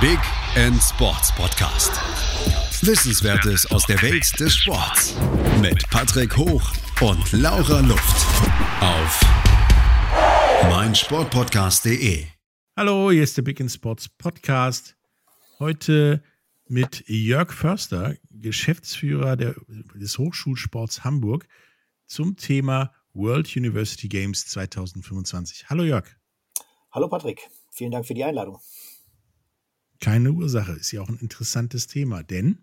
Big End Sports Podcast. Wissenswertes aus der Welt des Sports mit Patrick Hoch und Laura Luft auf meinsportpodcast.de. Hallo, hier ist der Big End Sports Podcast. Heute mit Jörg Förster, Geschäftsführer der, des Hochschulsports Hamburg, zum Thema World University Games 2025. Hallo Jörg. Hallo Patrick, vielen Dank für die Einladung. Keine Ursache, ist ja auch ein interessantes Thema, denn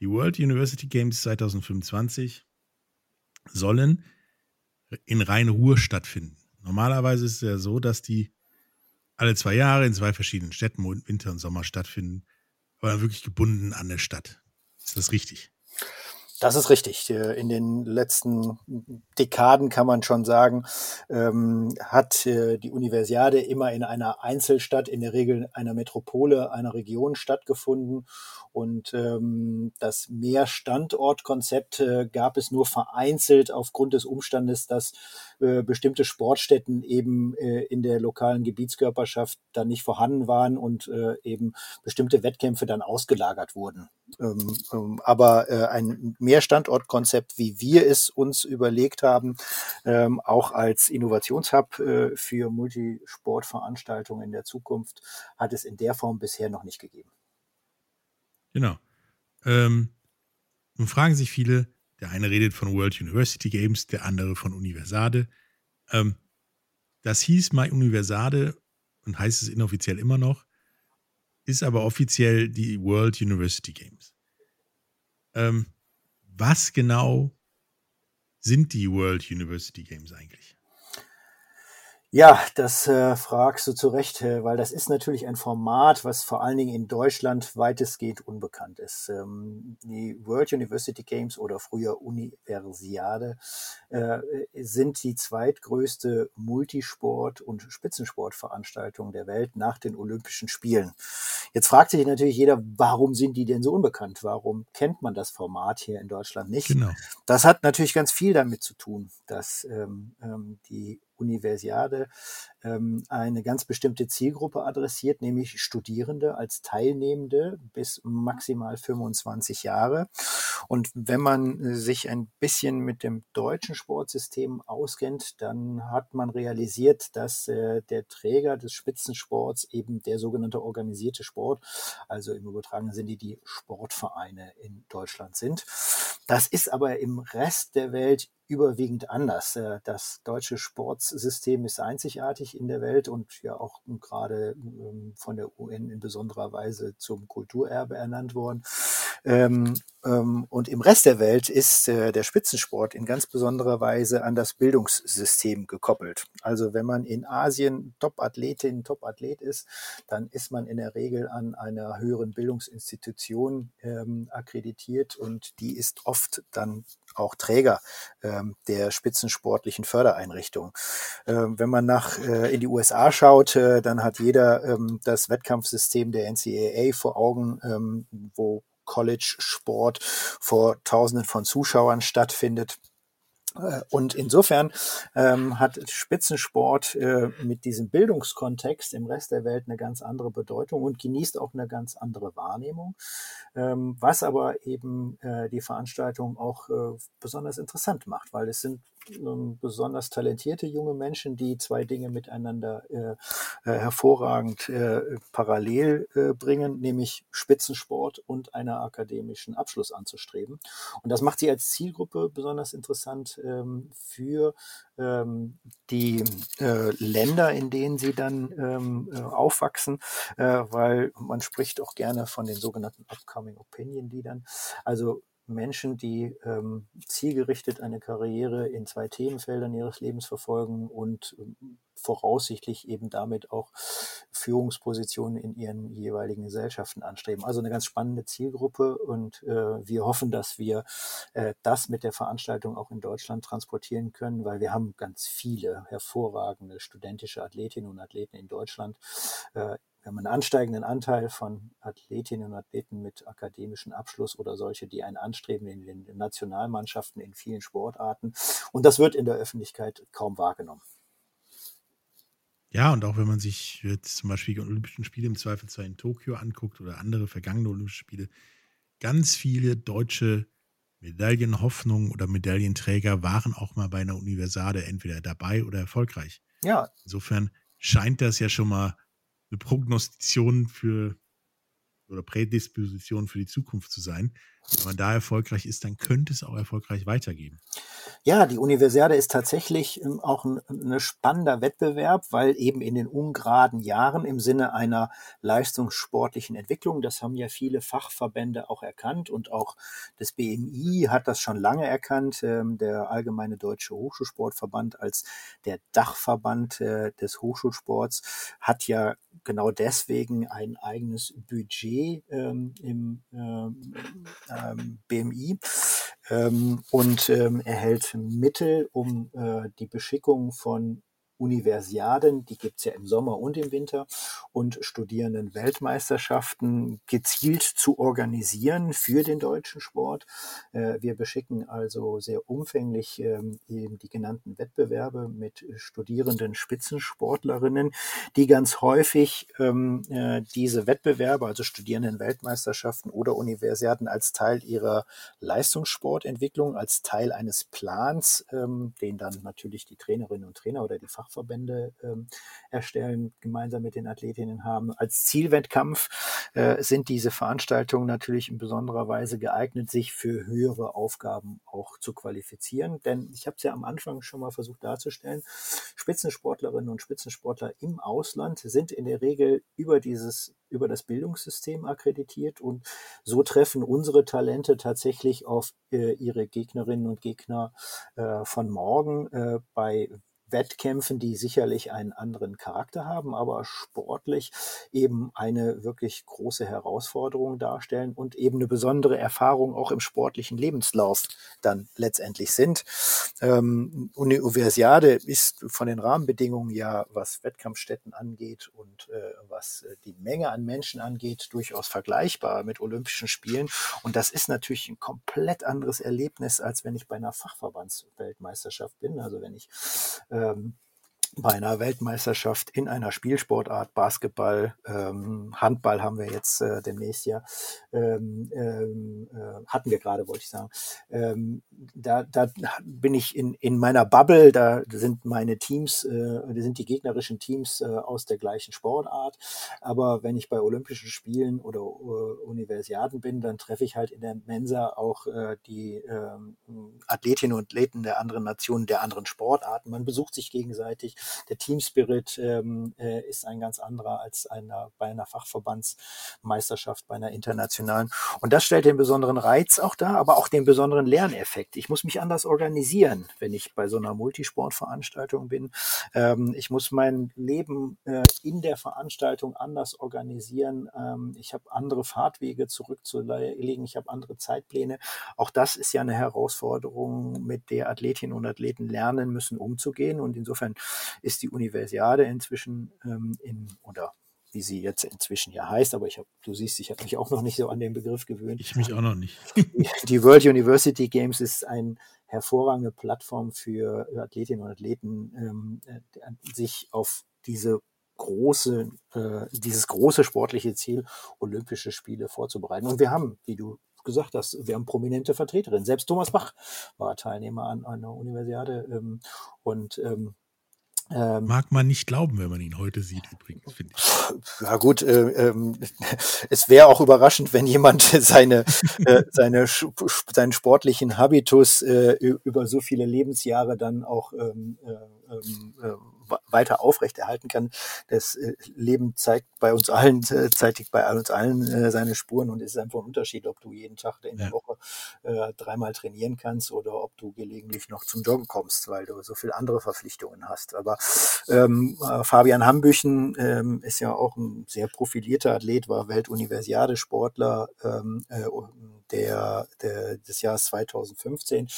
die World University Games 2025 sollen in Rhein-Ruhr stattfinden. Normalerweise ist es ja so, dass die alle zwei Jahre in zwei verschiedenen Städten, Winter und Sommer stattfinden, aber wirklich gebunden an der Stadt. Ist das richtig? Das ist richtig. Äh, in den letzten Dekaden kann man schon sagen, ähm, hat äh, die Universiade immer in einer Einzelstadt, in der Regel einer Metropole, einer Region stattgefunden. Und ähm, das Mehrstandortkonzept äh, gab es nur vereinzelt aufgrund des Umstandes, dass äh, bestimmte Sportstätten eben äh, in der lokalen Gebietskörperschaft dann nicht vorhanden waren und äh, eben bestimmte Wettkämpfe dann ausgelagert wurden. Ähm, ähm, aber äh, ein Mehrstandortkonzept, wie wir es uns überlegt haben, ähm, auch als Innovationshub äh, für Multisportveranstaltungen in der Zukunft, hat es in der Form bisher noch nicht gegeben. Genau. Ähm, nun fragen sich viele, der eine redet von World University Games, der andere von Universade. Ähm, das hieß mal Universade und heißt es inoffiziell immer noch, ist aber offiziell die World University Games. Ähm, was genau sind die World University Games eigentlich? Ja, das äh, fragst du zu Recht, äh, weil das ist natürlich ein Format, was vor allen Dingen in Deutschland weitestgehend unbekannt ist. Ähm, die World University Games oder früher Universiade äh, sind die zweitgrößte Multisport- und Spitzensportveranstaltung der Welt nach den Olympischen Spielen. Jetzt fragt sich natürlich jeder, warum sind die denn so unbekannt? Warum kennt man das Format hier in Deutschland nicht? Genau. Das hat natürlich ganz viel damit zu tun, dass ähm, ähm die Universiade ähm, eine ganz bestimmte Zielgruppe adressiert, nämlich Studierende als Teilnehmende bis maximal 25 Jahre. Und wenn man sich ein bisschen mit dem deutschen Sportsystem auskennt, dann hat man realisiert, dass äh, der Träger des Spitzensports eben der sogenannte organisierte Sport, also im übertragenen Sinne die Sportvereine in Deutschland sind. Das ist aber im Rest der Welt überwiegend anders. Äh, das deutsche Sportsystem ist einzigartig in der Welt und ja auch gerade ähm, von der UN in besonderer Weise zum Kulturerbe ernannt worden. Ähm, ähm, und im Rest der Welt ist äh, der Spitzensport in ganz besonderer Weise an das Bildungssystem gekoppelt. Also wenn man in Asien Top-Athletin, Top-Athlet ist, dann ist man in der Regel an einer höheren Bildungsinstitution ähm, akkreditiert und die ist oft dann auch Träger ähm, der spitzensportlichen Fördereinrichtung. Ähm, wenn man nach äh, in die USA schaut, äh, dann hat jeder ähm, das Wettkampfsystem der NCAA vor Augen, ähm, wo College-Sport vor Tausenden von Zuschauern stattfindet. Äh, und insofern ähm, hat Spitzensport äh, mit diesem Bildungskontext im Rest der Welt eine ganz andere Bedeutung und genießt auch eine ganz andere Wahrnehmung, ähm, was aber eben äh, die Veranstaltung auch äh, besonders interessant macht, weil es sind ähm, besonders talentierte junge Menschen, die zwei Dinge miteinander äh, äh, hervorragend parallel bringen, nämlich Spitzensport und einer akademischen Abschluss anzustreben. Und das macht sie als Zielgruppe besonders interessant ähm, für ähm, die äh, Länder, in denen sie dann ähm, äh, aufwachsen, weil man spricht auch gerne von den sogenannten Upcoming Opinion Leadern. Also Menschen, die ähm, zielgerichtet eine Karriere in zwei Themenfeldern ihres Lebens verfolgen und ähm, voraussichtlich eben damit auch Führungspositionen in ihren jeweiligen Gesellschaften anstreben. Also eine ganz spannende Zielgruppe und äh, wir hoffen, dass wir äh, das mit der Veranstaltung auch in Deutschland transportieren können, weil wir haben ganz viele hervorragende studentische Athletinnen und Athleten in Deutschland. Äh, wir haben einen ansteigenden Anteil von Athletinnen und Athleten mit akademischem Abschluss oder solche, die einen anstreben in den Nationalmannschaften in vielen Sportarten. Und das wird in der Öffentlichkeit kaum wahrgenommen. Ja, und auch wenn man sich jetzt zum Beispiel die Olympischen Spiele im Zweifelsfall in Tokio anguckt oder andere vergangene Olympische Spiele, ganz viele deutsche Medaillenhoffnungen oder Medaillenträger waren auch mal bei einer Universade entweder dabei oder erfolgreich. Ja. Insofern scheint das ja schon mal eine Prognostization für oder Prädisposition für die Zukunft zu sein. Wenn man da erfolgreich ist, dann könnte es auch erfolgreich weitergehen. Ja, die Universiade ist tatsächlich ähm, auch ein, ein spannender Wettbewerb, weil eben in den ungeraden Jahren im Sinne einer leistungssportlichen Entwicklung, das haben ja viele Fachverbände auch erkannt und auch das BMI hat das schon lange erkannt, ähm, der Allgemeine Deutsche Hochschulsportverband als der Dachverband äh, des Hochschulsports hat ja genau deswegen ein eigenes Budget ähm, im ähm, BMI ähm, und ähm, erhält Mittel, um äh, die Beschickung von Universiaden, die gibt's ja im Sommer und im Winter, und Studierenden-Weltmeisterschaften gezielt zu organisieren für den deutschen Sport. Äh, wir beschicken also sehr umfänglich ähm, eben die genannten Wettbewerbe mit studierenden Spitzensportlerinnen, die ganz häufig ähm, äh, diese Wettbewerbe, also Studierenden-Weltmeisterschaften oder Universiaden als Teil ihrer Leistungssportentwicklung, als Teil eines Plans, ähm, den dann natürlich die Trainerinnen und Trainer oder die Fach Fachverbände ähm, erstellen, gemeinsam mit den Athletinnen haben. Als Zielwettkampf äh, sind diese Veranstaltungen natürlich in besonderer Weise geeignet, sich für höhere Aufgaben auch zu qualifizieren. Denn ich habe es ja am Anfang schon mal versucht darzustellen, Spitzensportlerinnen und Spitzensportler im Ausland sind in der Regel über dieses über das Bildungssystem akkreditiert und so treffen unsere Talente tatsächlich auf äh, ihre Gegnerinnen und Gegner äh, von morgen äh, bei Wettkämpfen, die sicherlich einen anderen Charakter haben, aber sportlich eben eine wirklich große Herausforderung darstellen und eben eine besondere Erfahrung auch im sportlichen Lebenslauf dann letztendlich sind. Ähm, Universiade ist von den Rahmenbedingungen ja, was Wettkampfstätten angeht und äh, was äh, die Menge an Menschen angeht, durchaus vergleichbar mit Olympischen Spielen. Und das ist natürlich ein komplett anderes Erlebnis, als wenn ich bei einer Fachverbandsweltmeisterschaft bin. Also wenn ich äh, ähm, bei einer Weltmeisterschaft in einer Spielsportart, Basketball, ähm, Handball haben wir jetzt äh, demnächst ja, ähm, ähm, äh, hatten wir gerade, wollte ich sagen. Ähm, da, da bin ich in, in meiner Bubble, da sind meine Teams, äh, sind die gegnerischen Teams äh, aus der gleichen Sportart. Aber wenn ich bei Olympischen Spielen oder äh, Universiaden bin, dann treffe ich halt in der Mensa auch äh, die äh, Athletinnen und Athleten der anderen Nationen, der anderen Sportarten. Man besucht sich gegenseitig der Teamspirit ähm, äh, ist ein ganz anderer als einer, bei einer Fachverbandsmeisterschaft, bei einer internationalen. Und das stellt den besonderen Reiz auch dar, aber auch den besonderen Lerneffekt. Ich muss mich anders organisieren, wenn ich bei so einer Multisportveranstaltung bin. Ähm, ich muss mein Leben äh, in der Veranstaltung anders organisieren. Ähm, ich habe andere Fahrtwege zurückzulegen. Ich habe andere Zeitpläne. Auch das ist ja eine Herausforderung, mit der Athletinnen und Athleten lernen müssen, umzugehen. Und insofern ist die Universiade inzwischen ähm, in, oder wie sie jetzt inzwischen ja heißt, aber ich habe, du siehst, ich habe mich auch noch nicht so an den Begriff gewöhnt. Ich mich auch noch nicht. die World University Games ist eine hervorragende Plattform für Athletinnen und Athleten, ähm, äh, sich auf diese große, äh, dieses große sportliche Ziel, Olympische Spiele vorzubereiten. Und wir haben, wie du gesagt hast, wir haben prominente Vertreterinnen. Selbst Thomas Bach war Teilnehmer an, an einer Universiade ähm, und ähm, ähm, Mag man nicht glauben, wenn man ihn heute sieht, übrigens, finde ich. Ja gut, äh, äh, es wäre auch überraschend, wenn jemand seine, äh, seine, seinen sportlichen Habitus äh, über so viele Lebensjahre dann auch ähm, äh, ähm, äh, weiter aufrechterhalten kann. Das äh, Leben zeigt bei uns allen, äh, zeigt bei uns allen äh, seine Spuren und es ist einfach ein Unterschied, ob du jeden Tag in der ja. Woche äh, dreimal trainieren kannst oder ob du gelegentlich noch zum Joggen kommst, weil du so viele andere Verpflichtungen hast. Aber ähm, Fabian Hambüchen ähm, ist ja auch ein sehr profilierter Athlet, war Weltuniversiade-Sportler ähm, äh, der, der, des Jahres 2015,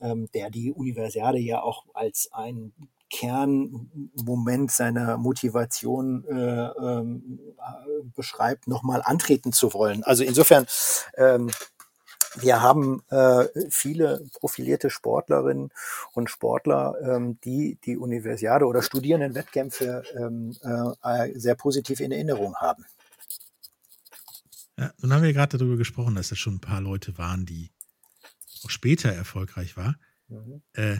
ähm, der die Universiade ja auch als ein Kernmoment seiner Motivation äh, ähm, beschreibt, nochmal antreten zu wollen. Also insofern ähm, wir haben äh, viele profilierte Sportlerinnen und Sportler, ähm, die die Universiade oder Studierendenwettkämpfe ähm, äh, sehr positiv in Erinnerung haben. Ja, nun haben wir gerade darüber gesprochen, dass das schon ein paar Leute waren, die auch später erfolgreich waren. Mhm. Äh,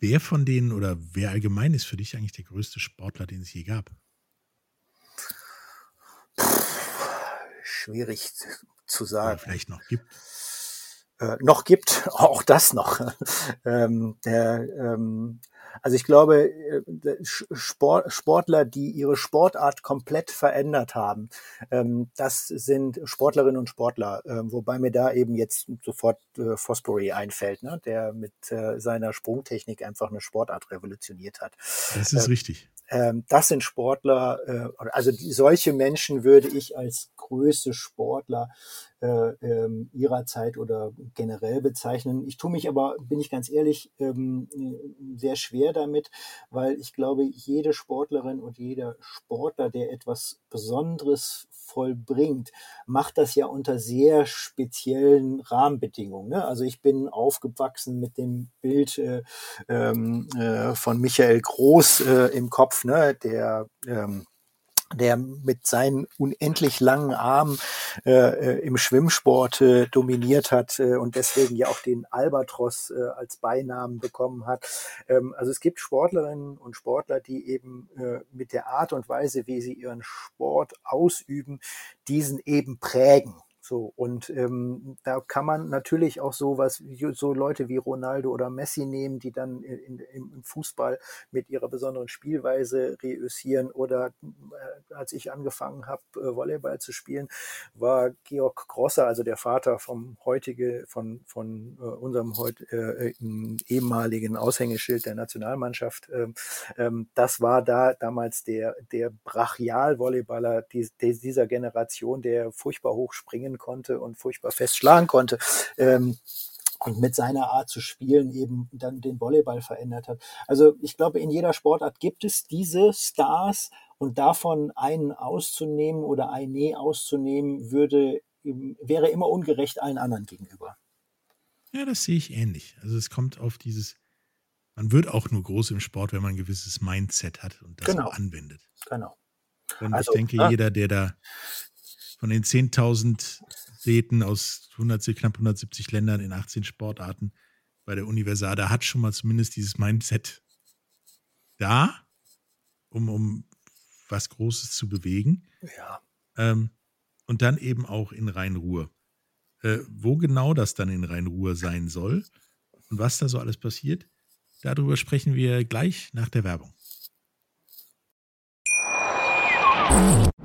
wer von denen oder wer allgemein ist für dich eigentlich der größte Sportler, den es je gab? Schwierig zu sagen. Oder vielleicht noch gibt äh, noch gibt, auch das noch. ähm, der, ähm, also ich glaube, äh, Sport, Sportler, die ihre Sportart komplett verändert haben, ähm, das sind Sportlerinnen und Sportler, äh, wobei mir da eben jetzt sofort äh, Fosbury einfällt, ne, der mit äh, seiner Sprungtechnik einfach eine Sportart revolutioniert hat. Das ist äh, richtig. Ähm, das sind Sportler, äh, also solche Menschen würde ich als größte Sportler äh, ähm, ihrer Zeit oder generell bezeichnen. Ich tue mich aber, bin ich ganz ehrlich, ähm, sehr schwer damit, weil ich glaube, jede Sportlerin und jeder Sportler, der etwas Besonderes vollbringt, macht das ja unter sehr speziellen Rahmenbedingungen. Ne? Also ich bin aufgewachsen mit dem Bild äh, ähm, äh, von Michael Groß äh, im Kopf, ne? der ähm, der mit seinen unendlich langen Armen äh, äh, im Schwimmsport äh, dominiert hat äh, und deswegen ja auch den Albatros äh, als Beinamen bekommen hat. Ähm, also es gibt Sportlerinnen und Sportler, die eben äh, mit der Art und Weise, wie sie ihren Sport ausüben, diesen eben prägen. So, und ähm, da kann man natürlich auch so was, so Leute wie Ronaldo oder Messi nehmen, die dann in, in, im Fußball mit ihrer besonderen Spielweise reüssieren. Oder äh, als ich angefangen habe, äh, Volleyball zu spielen, war Georg Grosser, also der Vater vom heutige, von, von äh, unserem heut, äh, ehemaligen Aushängeschild der Nationalmannschaft. Ähm, ähm, das war da damals der, der Brachial-Volleyballer die, dieser Generation, der furchtbar hoch springen konnte und furchtbar fest schlagen konnte. Ähm, und mit seiner Art zu spielen eben dann den Volleyball verändert hat. Also ich glaube, in jeder Sportart gibt es diese Stars und davon einen auszunehmen oder eine auszunehmen, würde, wäre immer ungerecht allen anderen gegenüber. Ja, das sehe ich ähnlich. Also es kommt auf dieses, man wird auch nur groß im Sport, wenn man ein gewisses Mindset hat und das genau. anwendet. Genau. Und also, ich denke, ja. jeder, der da von den 10.000 Athleten aus 100, knapp 170 Ländern in 18 Sportarten bei der Universiade hat schon mal zumindest dieses Mindset da, um, um was Großes zu bewegen. Ja. Ähm, und dann eben auch in Rhein-Ruhr. Äh, wo genau das dann in Rhein-Ruhr sein soll und was da so alles passiert, darüber sprechen wir gleich nach der Werbung.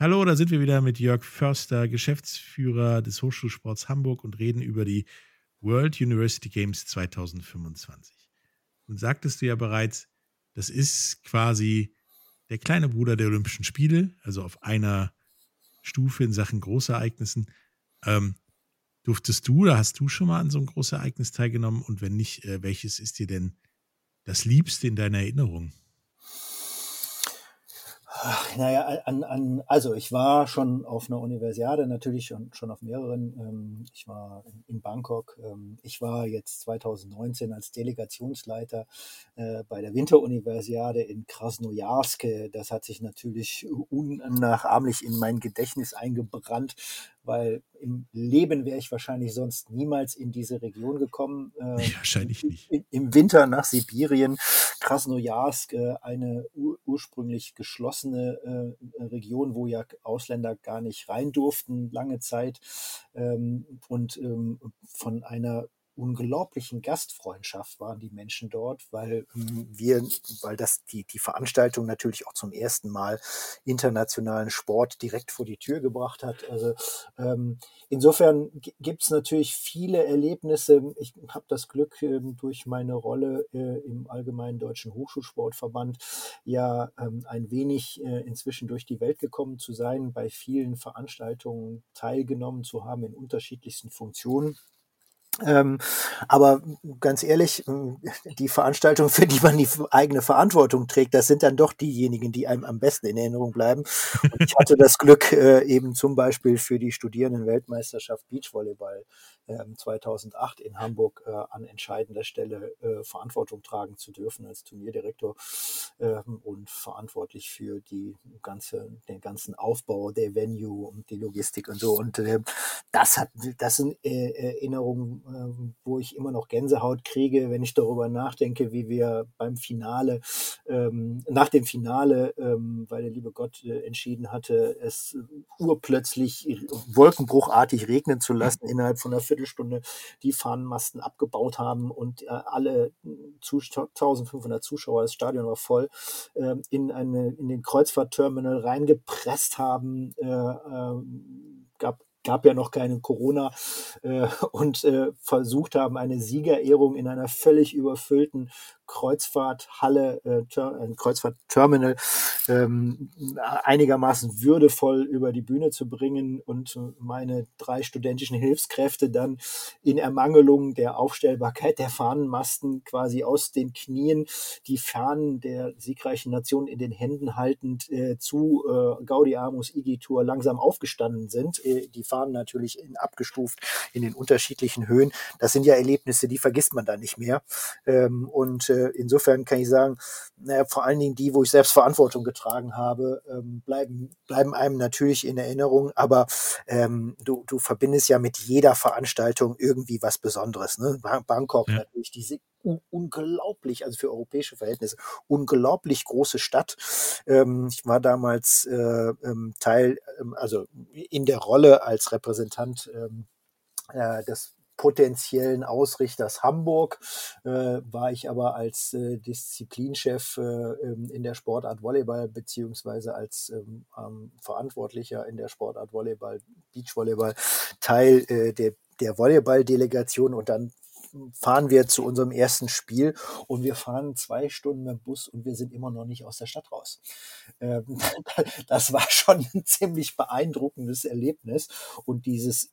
Hallo, da sind wir wieder mit Jörg Förster, Geschäftsführer des Hochschulsports Hamburg und reden über die World University Games 2025. Und sagtest du ja bereits, das ist quasi der kleine Bruder der Olympischen Spiele, also auf einer Stufe in Sachen Großereignissen. Ähm, durftest du oder hast du schon mal an so einem Großereignis teilgenommen? Und wenn nicht, äh, welches ist dir denn das Liebste in deiner Erinnerung? Ach, naja, an, an, also ich war schon auf einer Universiade, natürlich schon, schon auf mehreren. Ähm, ich war in Bangkok. Ähm, ich war jetzt 2019 als Delegationsleiter äh, bei der Winteruniversiade in Krasnojarsk. Das hat sich natürlich unnachahmlich in mein Gedächtnis eingebrannt, weil im Leben wäre ich wahrscheinlich sonst niemals in diese Region gekommen. Äh, wahrscheinlich nicht. Im Winter nach Sibirien, Krasnojarsk, äh, eine ur ursprünglich geschlossene äh, Region, wo ja Ausländer gar nicht rein durften, lange Zeit. Ähm, und ähm, von einer unglaublichen Gastfreundschaft waren die Menschen dort, weil ähm, wir, weil das die, die Veranstaltung natürlich auch zum ersten Mal internationalen Sport direkt vor die Tür gebracht hat. Also ähm, insofern gibt es natürlich viele Erlebnisse. Ich habe das Glück, ähm, durch meine Rolle äh, im Allgemeinen Deutschen Hochschulsportverband ja ähm, ein wenig äh, inzwischen durch die Welt gekommen zu sein, bei vielen Veranstaltungen teilgenommen zu haben in unterschiedlichsten Funktionen. Ähm, aber ganz ehrlich, die Veranstaltung, für die man die eigene Verantwortung trägt, das sind dann doch diejenigen, die einem am besten in Erinnerung bleiben. Und ich hatte das Glück, äh, eben zum Beispiel für die Studierendenweltmeisterschaft Beachvolleyball 2008 ähm, in Hamburg äh, an entscheidender Stelle äh, Verantwortung tragen zu dürfen als Turnierdirektor ähm, und verantwortlich für die ganze, den ganzen Aufbau der Venue und die Logistik und so. Und äh, das hat, das sind Erinnerungen, ähm, wo ich immer noch Gänsehaut kriege, wenn ich darüber nachdenke, wie wir beim Finale, nach dem Finale, weil der liebe Gott entschieden hatte, es urplötzlich wolkenbruchartig regnen zu lassen innerhalb von einer Viertelstunde die Fahnenmasten abgebaut haben und äh, alle 1500 Zuschauer, das Stadion war voll, äh, in, eine, in den Kreuzfahrtterminal reingepresst haben. Äh, ähm, gab gab ja noch keine Corona äh, und äh, versucht haben, eine Siegerehrung in einer völlig überfüllten Kreuzfahrthalle, äh, ein Kreuzfahrtterminal ähm, einigermaßen würdevoll über die Bühne zu bringen und meine drei studentischen Hilfskräfte dann in Ermangelung der Aufstellbarkeit der Fahnenmasten quasi aus den Knien die Fahnen der siegreichen Nation in den Händen haltend äh, zu äh, Gaudiamus Igitur langsam aufgestanden sind. Äh, die Fahnen natürlich in, abgestuft in den unterschiedlichen Höhen. Das sind ja Erlebnisse, die vergisst man dann nicht mehr. Ähm, und äh, insofern kann ich sagen, naja, vor allen Dingen die, wo ich selbst Verantwortung getragen habe, ähm, bleiben, bleiben einem natürlich in Erinnerung, aber ähm, du, du verbindest ja mit jeder Veranstaltung irgendwie was Besonderes. Ne? Bangkok ja. natürlich, diese unglaublich, also für europäische Verhältnisse, unglaublich große Stadt. Ähm, ich war damals äh, ähm, Teil, ähm, also in der Rolle als Repräsentant ähm, äh, des potenziellen Ausrichters Hamburg, äh, war ich aber als äh, Disziplinchef äh, in der Sportart Volleyball beziehungsweise als ähm, ähm, Verantwortlicher in der Sportart Volleyball, Beachvolleyball Teil äh, der, der Volleyball-Delegation und dann fahren wir zu unserem ersten Spiel und wir fahren zwei Stunden mit dem Bus und wir sind immer noch nicht aus der Stadt raus. Ähm, das war schon ein ziemlich beeindruckendes Erlebnis und dieses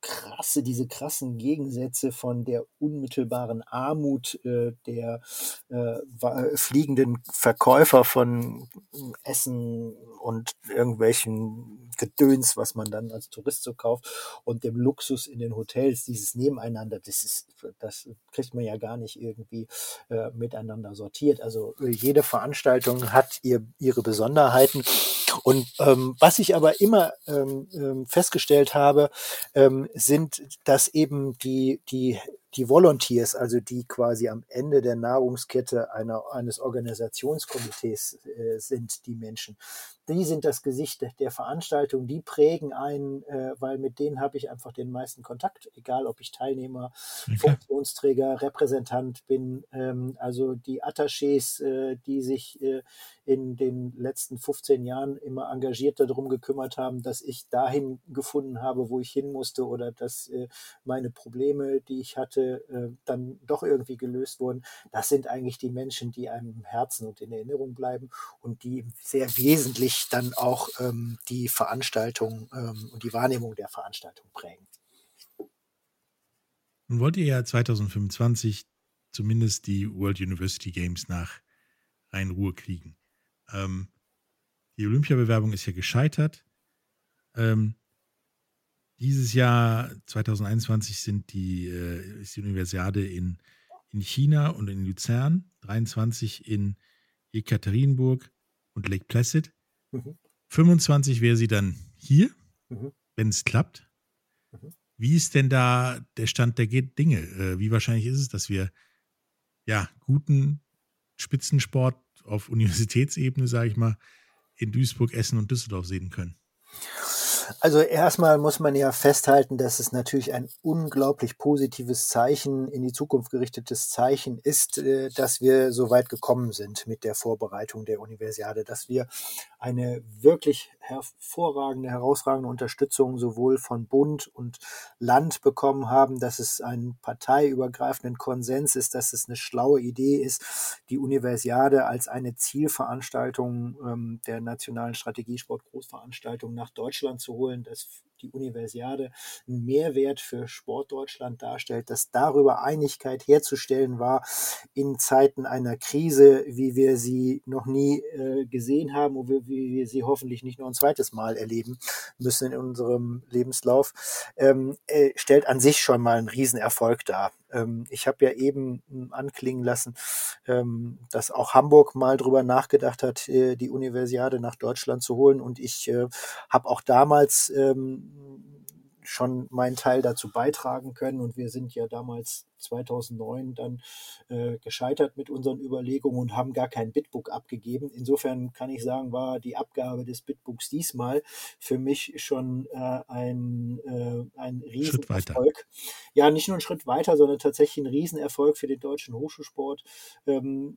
krasse, diese krassen Gegensätze von der unmittelbaren Armut äh, der äh, fliegenden Verkäufer von Essen und irgendwelchen Gedöns, was man dann als Tourist so kauft, und dem Luxus in den Hotels, dieses Nebeneinander, das ist, das kriegt man ja gar nicht irgendwie äh, miteinander sortiert. Also äh, jede Veranstaltung hat ihr, ihre Besonderheiten. Und ähm, was ich aber immer ähm, ähm festgestellt habe, ähm, sind, dass eben die, die die Volunteers, also die quasi am Ende der Nahrungskette einer, eines Organisationskomitees äh, sind, die Menschen, die sind das Gesicht der Veranstaltung, die prägen einen, äh, weil mit denen habe ich einfach den meisten Kontakt, egal ob ich Teilnehmer, okay. Funktionsträger, Repräsentant bin, ähm, also die Attachés, äh, die sich äh, in den letzten 15 Jahren immer engagiert darum gekümmert haben, dass ich dahin gefunden habe, wo ich hin musste oder dass äh, meine Probleme, die ich hatte, äh, dann doch irgendwie gelöst wurden. Das sind eigentlich die Menschen, die einem im Herzen und in Erinnerung bleiben und die sehr wesentlich dann auch ähm, die Veranstaltung ähm, und die Wahrnehmung der Veranstaltung prägen. Nun wollt ihr ja 2025 zumindest die World University Games nach Rhein-Ruhr kriegen. Ähm, die Olympiabewerbung ist ja gescheitert. Ähm, dieses Jahr, 2021, sind die, äh, ist die Universiade in, in China und in Luzern, 23 in Ekaterinburg und Lake Placid. Mhm. 25 wäre sie dann hier. Mhm. wenn es klappt. Mhm. Wie ist denn da der Stand der Dinge? Äh, wie wahrscheinlich ist es, dass wir ja guten Spitzensport auf Universitätsebene, sage ich mal, in Duisburg, Essen und Düsseldorf sehen können? Also erstmal muss man ja festhalten, dass es natürlich ein unglaublich positives Zeichen, in die Zukunft gerichtetes Zeichen ist, äh, dass wir so weit gekommen sind mit der Vorbereitung der Universiade, dass wir eine wirklich hervorragende, herausragende Unterstützung sowohl von Bund und Land bekommen haben, dass es einen parteiübergreifenden Konsens ist, dass es eine schlaue Idee ist, die Universiade als eine Zielveranstaltung ähm, der nationalen Strategiesport-Großveranstaltung nach Deutschland zu holen, dass die Universiade einen Mehrwert für Sportdeutschland darstellt, dass darüber Einigkeit herzustellen war in Zeiten einer Krise, wie wir sie noch nie äh, gesehen haben und wie, wir sie hoffentlich nicht nur ein zweites Mal erleben müssen in unserem Lebenslauf, ähm, äh, stellt an sich schon mal einen Riesenerfolg dar. Ähm, ich habe ja eben hm, anklingen lassen, ähm, dass auch Hamburg mal drüber nachgedacht hat, äh, die Universiade nach Deutschland zu holen. Und ich äh, habe auch damals ähm, schon meinen Teil dazu beitragen können. Und wir sind ja damals 2009 dann äh, gescheitert mit unseren Überlegungen und haben gar kein Bitbook abgegeben. Insofern kann ich sagen, war die Abgabe des Bitbooks diesmal für mich schon äh, ein, äh, ein Riesenerfolg. Ja, nicht nur ein Schritt weiter, sondern tatsächlich ein Riesenerfolg für den deutschen Hochschulsport, ähm,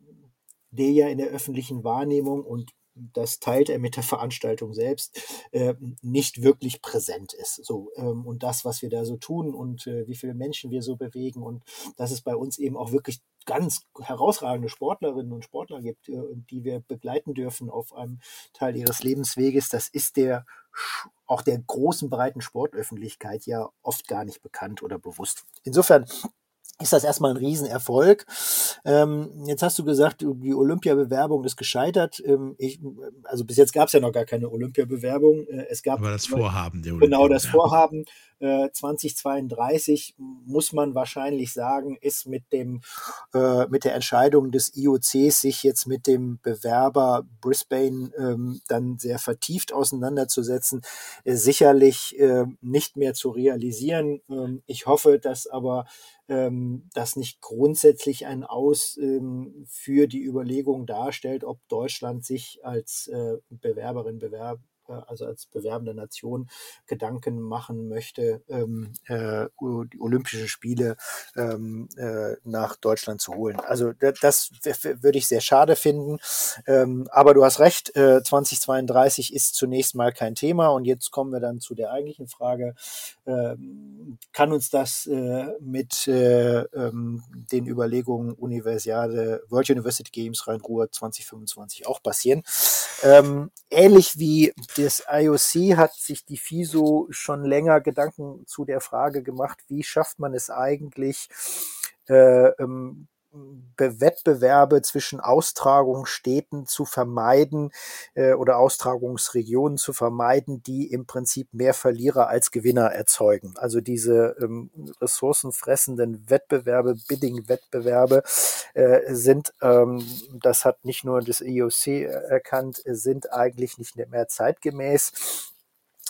der ja in der öffentlichen Wahrnehmung und das teilt er mit der Veranstaltung selbst, äh, nicht wirklich präsent ist. So, ähm, und das, was wir da so tun und äh, wie viele Menschen wir so bewegen und dass es bei uns eben auch wirklich ganz herausragende Sportlerinnen und Sportler gibt, äh, die wir begleiten dürfen auf einem Teil ihres Lebensweges, das ist der auch der großen breiten Sportöffentlichkeit ja oft gar nicht bekannt oder bewusst. Insofern ist das erstmal ein Riesenerfolg. Ähm, jetzt hast du gesagt, die Olympiabewerbung ist gescheitert. Ähm, ich, also bis jetzt gab es ja noch gar keine Olympiabewerbung. Äh, es gab aber das Vorhaben der Olympia Genau, das Vorhaben äh, 2032 muss man wahrscheinlich sagen, ist mit dem äh, mit der Entscheidung des IOCs, sich jetzt mit dem Bewerber Brisbane ähm, dann sehr vertieft auseinanderzusetzen, äh, sicherlich äh, nicht mehr zu realisieren. Ähm, ich hoffe, dass aber ähm, das nicht grundsätzlich ein Aus ähm, für die Überlegung darstellt, ob Deutschland sich als äh, Bewerberin, Bewerber äh, also als bewerbende Nation Gedanken machen möchte, ähm, äh, die Olympischen Spiele ähm, äh, nach Deutschland zu holen. Also das würde ich sehr schade finden. Ähm, aber du hast recht, äh, 2032 ist zunächst mal kein Thema. Und jetzt kommen wir dann zu der eigentlichen Frage, ähm, kann uns das äh, mit äh, ähm, den Überlegungen Universiade, World University Games Rhein-Ruhr 2025 auch passieren? Ähm, ähnlich wie das IOC hat sich die FISO schon länger Gedanken zu der Frage gemacht, wie schafft man es eigentlich, äh, ähm, Wettbewerbe zwischen Austragungsstädten zu vermeiden äh, oder Austragungsregionen zu vermeiden, die im Prinzip mehr Verlierer als Gewinner erzeugen. Also diese ähm, ressourcenfressenden Wettbewerbe, Bidding-Wettbewerbe äh, sind, ähm, das hat nicht nur das IOC erkannt, sind eigentlich nicht mehr zeitgemäß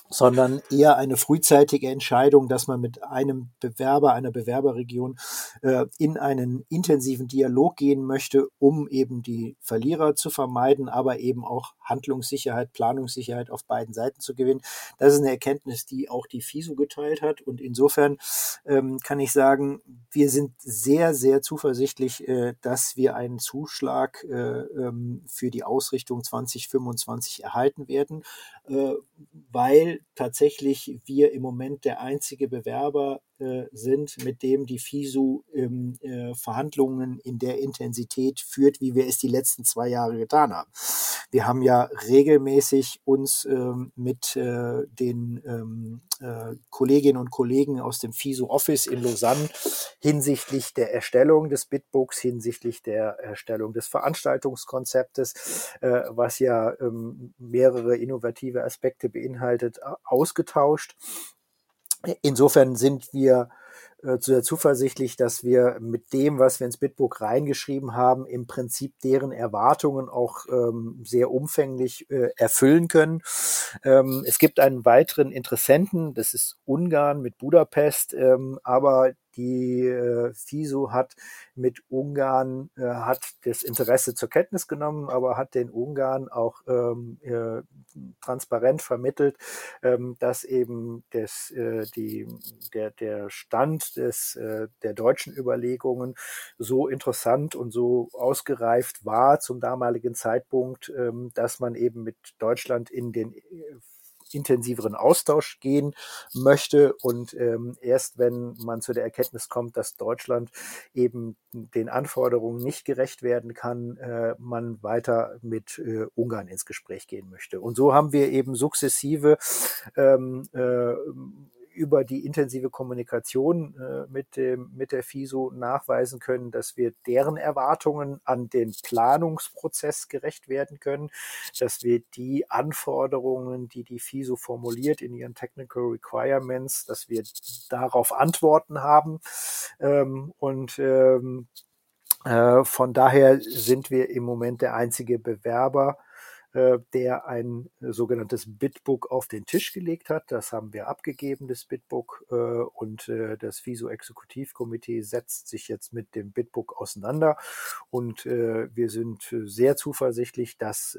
sondern eher eine frühzeitige Entscheidung, dass man mit einem Bewerber, einer Bewerberregion äh, in einen intensiven Dialog gehen möchte, um eben die Verlierer zu vermeiden, aber eben auch Handlungssicherheit, Planungssicherheit auf beiden Seiten zu gewinnen. Das ist eine Erkenntnis, die auch die FISO geteilt hat. Und insofern ähm, kann ich sagen, wir sind sehr, sehr zuversichtlich, äh, dass wir einen Zuschlag äh, ähm, für die Ausrichtung 2025 erhalten werden, äh, tatsächlich wir im Moment der einzige Bewerber sind, mit dem die FISU ähm, äh, Verhandlungen in der Intensität führt, wie wir es die letzten zwei Jahre getan haben. Wir haben ja regelmäßig uns ähm, mit äh, den ähm, äh, Kolleginnen und Kollegen aus dem FISU Office in Lausanne hinsichtlich der Erstellung des Bitbooks, hinsichtlich der Erstellung des Veranstaltungskonzeptes, äh, was ja ähm, mehrere innovative Aspekte beinhaltet, ausgetauscht. Insofern sind wir äh, sehr zuversichtlich, dass wir mit dem, was wir ins Bitbook reingeschrieben haben, im Prinzip deren Erwartungen auch ähm, sehr umfänglich äh, erfüllen können. Ähm, es gibt einen weiteren Interessenten, das ist Ungarn mit Budapest, ähm, aber die äh, FISO hat mit Ungarn, äh, hat das Interesse zur Kenntnis genommen, aber hat den Ungarn auch ähm, äh, transparent vermittelt, ähm, dass eben das, äh, die, der, der Stand des, äh, der deutschen Überlegungen so interessant und so ausgereift war zum damaligen Zeitpunkt, ähm, dass man eben mit Deutschland in den äh, intensiveren Austausch gehen möchte. Und ähm, erst wenn man zu der Erkenntnis kommt, dass Deutschland eben den Anforderungen nicht gerecht werden kann, äh, man weiter mit äh, Ungarn ins Gespräch gehen möchte. Und so haben wir eben sukzessive ähm, äh, über die intensive Kommunikation äh, mit, dem, mit der FISO nachweisen können, dass wir deren Erwartungen an den Planungsprozess gerecht werden können, dass wir die Anforderungen, die die FISO formuliert in ihren Technical Requirements, dass wir darauf Antworten haben. Ähm, und ähm, äh, von daher sind wir im Moment der einzige Bewerber der ein sogenanntes Bitbook auf den Tisch gelegt hat. Das haben wir abgegeben, das Bitbook, äh, und äh, das FISO-Exekutivkomitee setzt sich jetzt mit dem Bitbook auseinander. Und wir sind sehr zuversichtlich, dass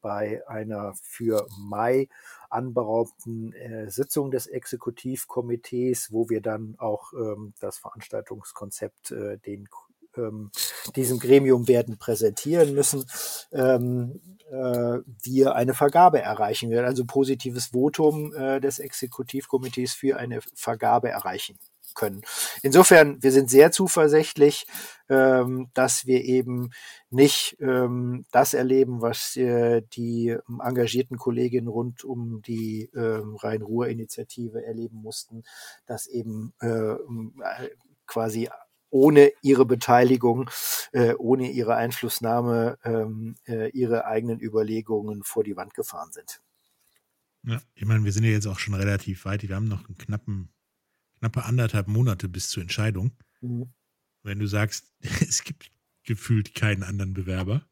bei einer für Mai anberaumten Sitzung des Exekutivkomitees, wo wir dann auch ähm, das Veranstaltungskonzept den ähm, diesem Gremium werden präsentieren müssen, ähm, äh, wir eine Vergabe erreichen werden, also positives Votum äh, des Exekutivkomitees für eine Vergabe erreichen können. Insofern, wir sind sehr zuversichtlich, ähm, dass wir eben nicht ähm, das erleben, was äh, die engagierten Kolleginnen rund um die äh, Rhein-Ruhr-Initiative erleben mussten, dass eben äh, quasi ohne ihre Beteiligung, äh, ohne ihre Einflussnahme, ähm, äh, ihre eigenen Überlegungen vor die Wand gefahren sind. Ja, ich meine, wir sind ja jetzt auch schon relativ weit. Wir haben noch einen knappen, knappe anderthalb Monate bis zur Entscheidung. Mhm. Wenn du sagst, es gibt gefühlt keinen anderen Bewerber,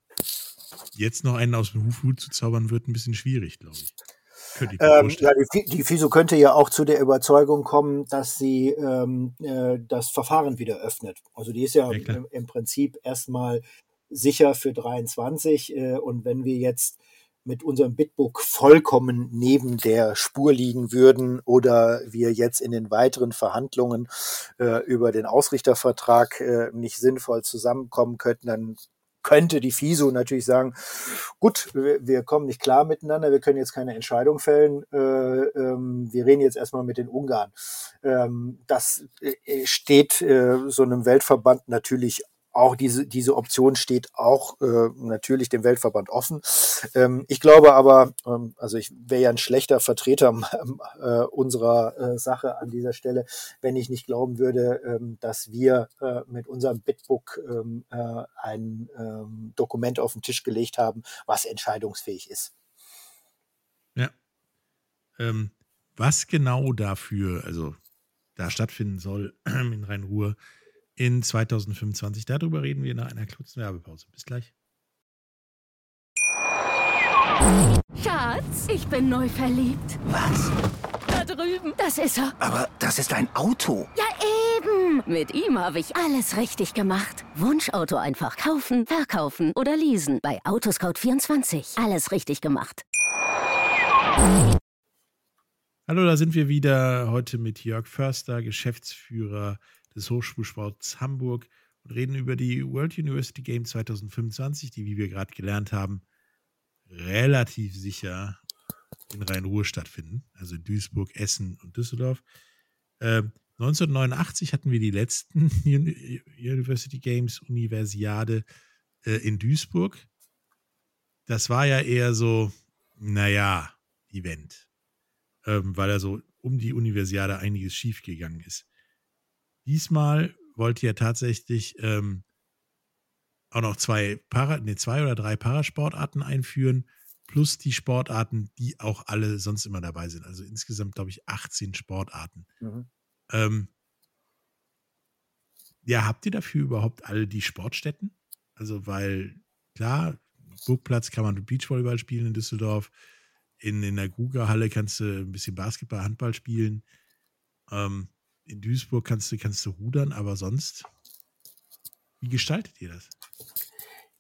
jetzt noch einen aus dem Hufhut zu zaubern, wird ein bisschen schwierig, glaube ich. Ähm, ja, die, die, FISO könnte ja auch zu der Überzeugung kommen, dass sie ähm, äh, das Verfahren wieder öffnet. Also die ist ja, ja im, im, Prinzip erstmal sicher für 23. Äh, und wenn wir jetzt mit unserem Bitbook vollkommen neben der Spur liegen würden oder wir jetzt in den weiteren Verhandlungen äh, über den Ausrichtervertrag äh, nicht sinnvoll zusammenkommen könnten, dann könnte die FISO natürlich sagen, gut, wir, kommen nicht klar miteinander, wir können jetzt keine Entscheidung fällen, äh, ähm, wir reden jetzt erstmal mit den Ungarn. Ähm, das äh, steht äh, so einem Weltverband natürlich auch diese, diese Option steht auch äh, natürlich dem Weltverband offen. Ähm, ich glaube aber, ähm, also ich wäre ja ein schlechter Vertreter äh, unserer äh, Sache an dieser Stelle, wenn ich nicht glauben würde, ähm, dass wir äh, mit unserem Bitbook ähm, äh, ein ähm, Dokument auf den Tisch gelegt haben, was entscheidungsfähig ist. Ja. Ähm, was genau dafür, also da stattfinden soll in Rhein-Ruhr, in 2025. Darüber reden wir nach einer kurzen Werbepause. Bis gleich. Schatz, ich bin neu verliebt. Was? Da drüben. Das ist er. Aber das ist ein Auto. Ja, eben. Mit ihm habe ich alles richtig gemacht. Wunschauto einfach kaufen, verkaufen oder leasen. Bei Autoscout24. Alles richtig gemacht. Hallo, da sind wir wieder heute mit Jörg Förster, Geschäftsführer des Hochschulsports Hamburg und reden über die World University Games 2025, die, wie wir gerade gelernt haben, relativ sicher in Rhein-Ruhr stattfinden, also Duisburg, Essen und Düsseldorf. Äh, 1989 hatten wir die letzten University Games Universiade äh, in Duisburg. Das war ja eher so, naja, Event, ähm, weil da so um die Universiade einiges schiefgegangen ist. Diesmal wollte ja tatsächlich ähm, auch noch zwei, Para, nee, zwei oder drei Parasportarten einführen, plus die Sportarten, die auch alle sonst immer dabei sind. Also insgesamt, glaube ich, 18 Sportarten. Mhm. Ähm, ja, habt ihr dafür überhaupt alle die Sportstätten? Also, weil, klar, Burgplatz kann man Beachvolleyball spielen in Düsseldorf. in, in der Guga-Halle kannst du ein bisschen Basketball, Handball spielen. Ähm, in Duisburg kannst du, kannst du rudern, aber sonst, wie gestaltet ihr das?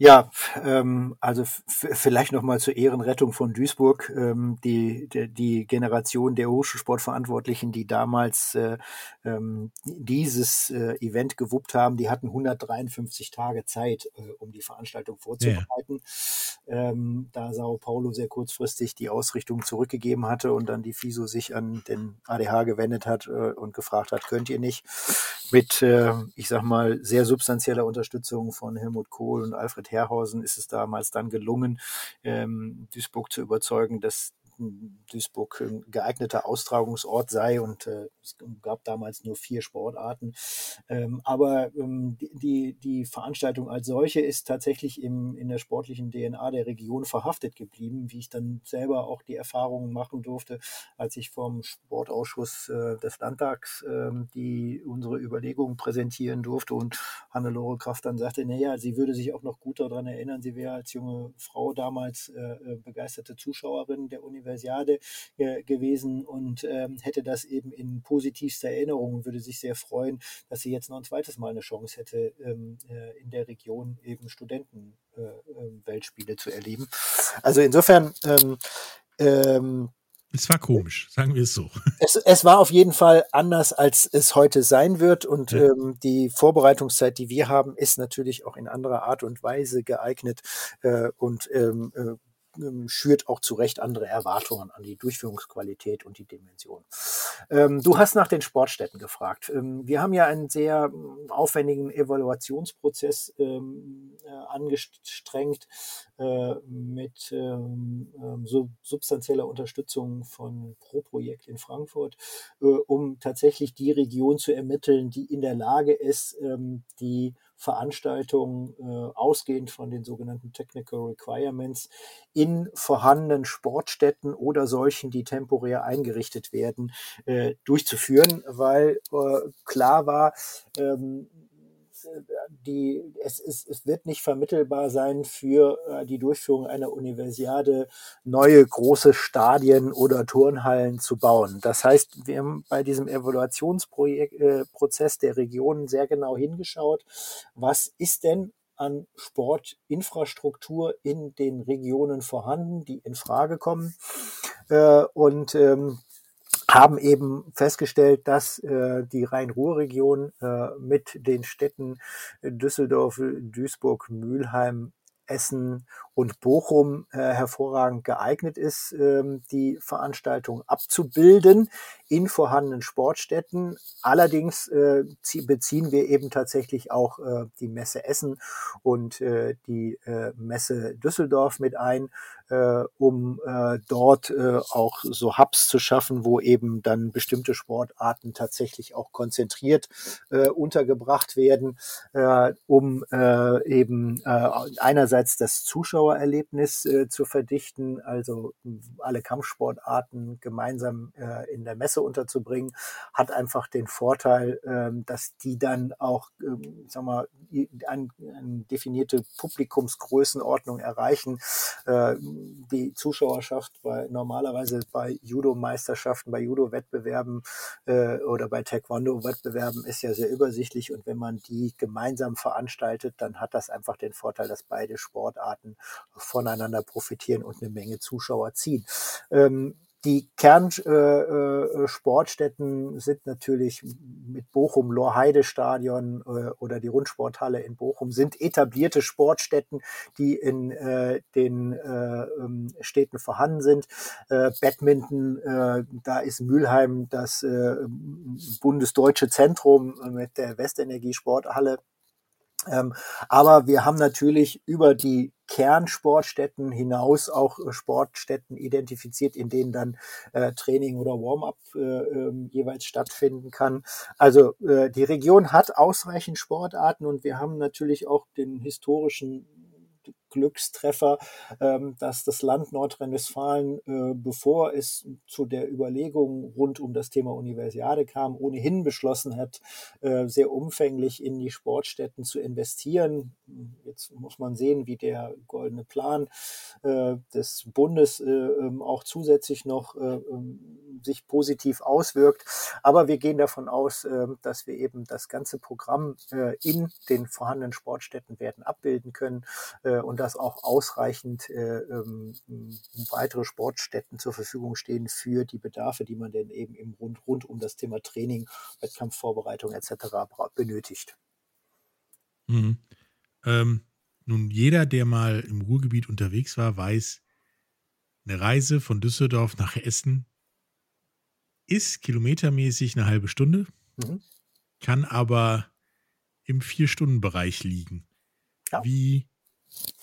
Ja, ähm, also vielleicht noch mal zur Ehrenrettung von Duisburg. Ähm, die, die, die Generation der Hochschulsportverantwortlichen, die damals äh, ähm, dieses äh, Event gewuppt haben, die hatten 153 Tage Zeit, äh, um die Veranstaltung vorzubereiten. Ja. Ähm, da Sao Paulo sehr kurzfristig die Ausrichtung zurückgegeben hatte und dann die FISO sich an den ADH gewendet hat äh, und gefragt hat, könnt ihr nicht mit, äh, ich sag mal, sehr substanzieller Unterstützung von Helmut Kohl und Alfred Herrhausen ist es damals dann gelungen, ähm, Duisburg zu überzeugen, dass Duisburg ein geeigneter Austragungsort sei und äh, es gab damals nur vier Sportarten. Ähm, aber ähm, die, die Veranstaltung als solche ist tatsächlich im, in der sportlichen DNA der Region verhaftet geblieben, wie ich dann selber auch die Erfahrungen machen durfte, als ich vom Sportausschuss äh, des Landtags äh, die unsere Überlegungen präsentieren durfte und Hannelore Kraft dann sagte, naja, sie würde sich auch noch gut daran erinnern, sie wäre als junge Frau damals äh, äh begeisterte Zuschauerin der Universität Universiade äh, gewesen und ähm, hätte das eben in positivster Erinnerung und würde sich sehr freuen, dass sie jetzt noch ein zweites Mal eine Chance hätte, ähm, äh, in der Region eben Studenten äh, ähm, zu erleben. Also insofern ähm, ähm, es war komisch, sagen wir es so. Es, es, war auf jeden Fall anders, als es heute sein wird. Und ja. ähm, die Vorbereitungszeit, die wir haben, ist natürlich auch in anderer Art und Weise geeignet äh, und ähm, äh, ähm, schürt auch zu Recht andere Erwartungen an die Durchführungsqualität und die Dimension. Ähm, du hast nach den Sportstätten gefragt. Ähm, wir haben ja einen sehr ähm, aufwendigen Evaluationsprozess ähm, äh, angestrengt äh, mit so substanzieller Unterstützung von Pro-Projekt in Frankfurt, äh, um tatsächlich die Region zu ermitteln, die in der Lage ist, die Veranstaltungen äh, ausgehend von den sogenannten Technical Requirements in vorhandenen Sportstätten oder solchen, die temporär eingerichtet werden, äh, durchzuführen, weil äh, klar war, ähm, die, es, es, es wird nicht vermittelbar sein für äh, die Durchführung einer Universiade neue große Stadien oder Turnhallen zu bauen. Das heißt, wir haben bei diesem Evaluationsprozess äh, der Regionen sehr genau hingeschaut, was ist denn an Sportinfrastruktur in den Regionen vorhanden, die in Frage kommen. Äh, und ähm, haben eben festgestellt, dass äh, die Rhein-Ruhr-Region äh, mit den Städten Düsseldorf, Duisburg, Mülheim, Essen und Bochum äh, hervorragend geeignet ist, ähm, die Veranstaltung abzubilden in vorhandenen Sportstätten. Allerdings äh, beziehen wir eben tatsächlich auch äh, die Messe Essen und äh, die äh, Messe Düsseldorf mit ein, äh, um äh, dort äh, auch so Hubs zu schaffen, wo eben dann bestimmte Sportarten tatsächlich auch konzentriert äh, untergebracht werden, äh, um äh, eben äh, einerseits das Zuschauererlebnis äh, zu verdichten, also alle Kampfsportarten gemeinsam äh, in der Messe unterzubringen, hat einfach den Vorteil, ähm, dass die dann auch, ähm, sag mal, eine definierte Publikumsgrößenordnung erreichen. Äh, die Zuschauerschaft bei normalerweise bei Judo-Meisterschaften, bei Judo-Wettbewerben äh, oder bei Taekwondo-Wettbewerben ist ja sehr übersichtlich und wenn man die gemeinsam veranstaltet, dann hat das einfach den Vorteil, dass beide Sportarten voneinander profitieren und eine Menge Zuschauer ziehen. Ähm, die Kernsportstätten äh, äh, sind natürlich mit Bochum Lorheide Stadion äh, oder die Rundsporthalle in Bochum sind etablierte Sportstätten, die in äh, den äh, ähm, Städten vorhanden sind. Äh, Badminton, da ist Mülheim das bundesdeutsche Zentrum mit der Westenergie Sporthalle ähm, aber wir haben natürlich über die Kernsportstätten hinaus auch äh, Sportstätten identifiziert, in denen dann äh, Training oder Warm-up äh, äh, jeweils stattfinden kann. Also äh, die Region hat ausreichend Sportarten und wir haben natürlich auch den historischen Glückstreffer, ähm, dass das Land Nordrhein-Westfalen, äh, bevor es zu der Überlegung rund um das Thema Universiade kam, ohnehin beschlossen hat, äh, sehr umfänglich in die Sportstätten zu investieren. Jetzt muss man sehen, wie der goldene Plan äh, des Bundes äh, ähm, auch zusätzlich noch äh, ähm, sich positiv auswirkt. Aber wir gehen davon aus, dass wir eben das ganze Programm in den vorhandenen Sportstätten werden abbilden können und dass auch ausreichend äh, ähm, weitere Sportstätten zur Verfügung stehen für die Bedarfe, die man denn eben im rund, rund um das Thema Training, Wettkampfvorbereitung etc. benötigt. Mhm. Ähm, nun, jeder, der mal im Ruhrgebiet unterwegs war, weiß, eine Reise von Düsseldorf nach Essen ist kilometermäßig eine halbe Stunde, mhm. kann aber im Vier-Stunden-Bereich liegen. Ja. Wie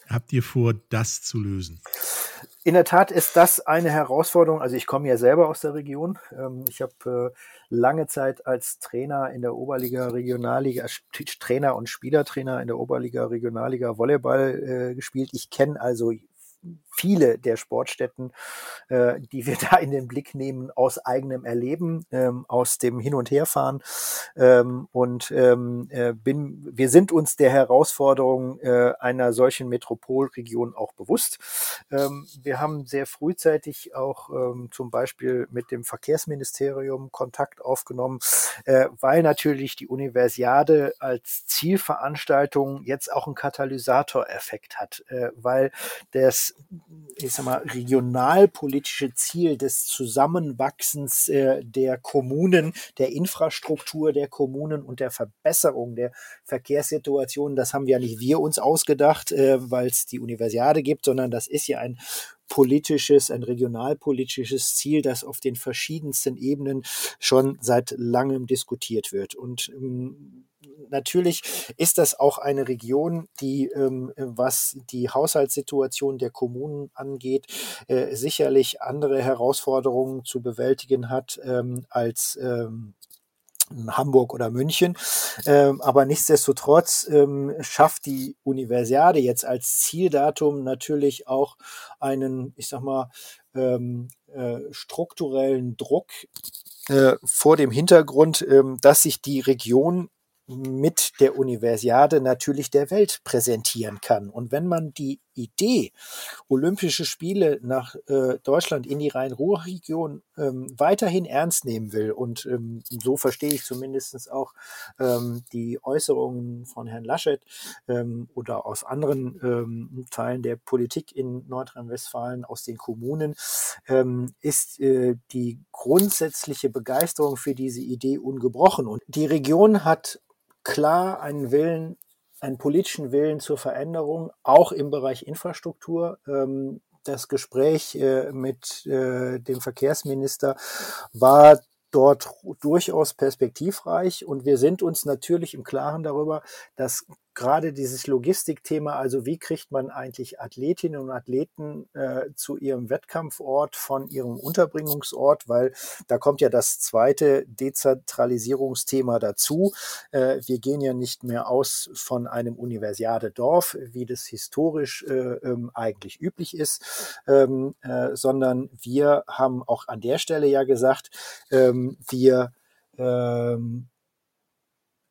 habt ihr vor, das zu lösen? In der Tat ist das eine Herausforderung. Also ich komme ja selber aus der Region. Ähm, ich habe äh, lange Zeit als Trainer in der Oberliga, Regionalliga, Trainer und Spielertrainer in der Oberliga, Regionalliga Volleyball äh, gespielt. Ich kenne also viele der Sportstätten, äh, die wir da in den Blick nehmen, aus eigenem Erleben, ähm, aus dem Hin- und Herfahren. Ähm, und ähm, äh, bin, wir sind uns der Herausforderung äh, einer solchen Metropolregion auch bewusst. Ähm, wir haben sehr frühzeitig auch ähm, zum Beispiel mit dem Verkehrsministerium Kontakt aufgenommen, äh, weil natürlich die Universiade als Zielveranstaltung jetzt auch einen Katalysatoreffekt hat, äh, weil das ich sag mal, regionalpolitische Ziel des Zusammenwachsens äh, der Kommunen, der Infrastruktur der Kommunen und der Verbesserung der Verkehrssituation, das haben ja nicht wir uns ausgedacht, äh, weil es die Universiade gibt, sondern das ist ja ein politisches, ein regionalpolitisches Ziel, das auf den verschiedensten Ebenen schon seit langem diskutiert wird. Und ähm, natürlich ist das auch eine Region, die, ähm, was die Haushaltssituation der Kommunen angeht, äh, sicherlich andere Herausforderungen zu bewältigen hat ähm, als ähm, Hamburg oder München. Ähm, aber nichtsdestotrotz ähm, schafft die Universiade jetzt als Zieldatum natürlich auch einen, ich sag mal, ähm, äh, strukturellen Druck äh, vor dem Hintergrund, ähm, dass sich die Region mit der Universiade natürlich der Welt präsentieren kann. Und wenn man die Idee, Olympische Spiele nach äh, Deutschland in die Rhein-Ruhr-Region ähm, weiterhin ernst nehmen will, und ähm, so verstehe ich zumindest auch ähm, die Äußerungen von Herrn Laschet ähm, oder aus anderen ähm, Teilen der Politik in Nordrhein-Westfalen, aus den Kommunen, ähm, ist äh, die grundsätzliche Begeisterung für diese Idee ungebrochen. Und die Region hat klar einen Willen, einen politischen Willen zur Veränderung, auch im Bereich Infrastruktur. Ähm, das Gespräch äh, mit äh, dem Verkehrsminister war dort durchaus perspektivreich und wir sind uns natürlich im Klaren darüber, dass gerade dieses Logistikthema, also wie kriegt man eigentlich Athletinnen und Athleten äh, zu ihrem Wettkampfort von ihrem Unterbringungsort, weil da kommt ja das zweite Dezentralisierungsthema dazu. Äh, wir gehen ja nicht mehr aus von einem Universiade-Dorf, wie das historisch äh, ähm, eigentlich üblich ist, ähm, äh, sondern wir haben auch an der Stelle ja gesagt, ähm, wir ähm,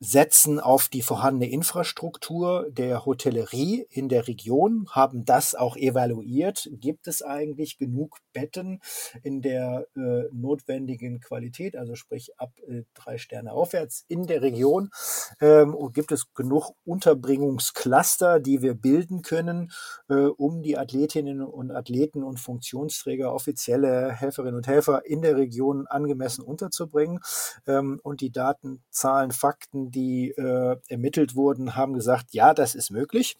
setzen auf die vorhandene Infrastruktur der Hotellerie in der Region, haben das auch evaluiert. Gibt es eigentlich genug Betten in der äh, notwendigen Qualität, also sprich ab äh, drei Sterne aufwärts in der Region? Ähm, gibt es genug Unterbringungscluster, die wir bilden können, äh, um die Athletinnen und Athleten und Funktionsträger, offizielle Helferinnen und Helfer in der Region angemessen unterzubringen? Ähm, und die Daten, Zahlen, Fakten, die äh, ermittelt wurden, haben gesagt, ja, das ist möglich.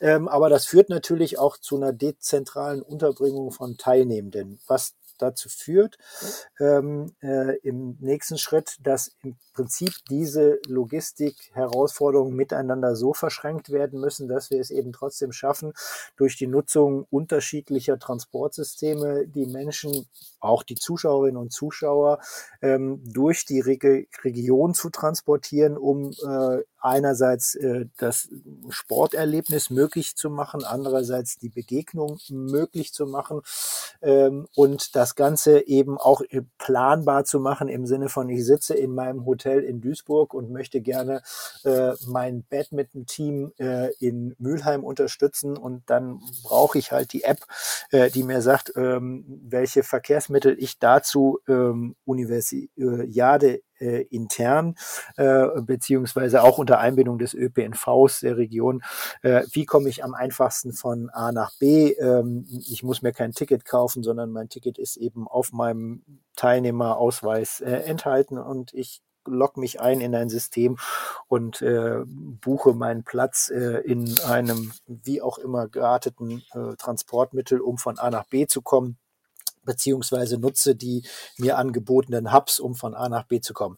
Ähm, aber das führt natürlich auch zu einer dezentralen Unterbringung von Teilnehmenden, was dazu führt, ähm, äh, im nächsten Schritt, dass im Prinzip diese Logistik-Herausforderungen miteinander so verschränkt werden müssen, dass wir es eben trotzdem schaffen, durch die Nutzung unterschiedlicher Transportsysteme die Menschen, auch die Zuschauerinnen und Zuschauer, ähm, durch die Reg Region zu transportieren, um äh, einerseits äh, das Sporterlebnis möglich zu machen, andererseits die Begegnung möglich zu machen ähm, und das Ganze eben auch äh, planbar zu machen im Sinne von, ich sitze in meinem Hotel in Duisburg und möchte gerne äh, mein Badminton-Team äh, in Mülheim unterstützen und dann brauche ich halt die App, äh, die mir sagt, ähm, welche Verkehrsmittel ich dazu ähm, Universiade äh, intern, äh, beziehungsweise auch unter Einbindung des ÖPNVs der Region. Äh, wie komme ich am einfachsten von A nach B? Ähm, ich muss mir kein Ticket kaufen, sondern mein Ticket ist eben auf meinem Teilnehmerausweis äh, enthalten und ich log mich ein in ein System und äh, buche meinen Platz äh, in einem wie auch immer gearteten äh, Transportmittel, um von A nach B zu kommen beziehungsweise nutze die mir angebotenen Hubs, um von A nach B zu kommen.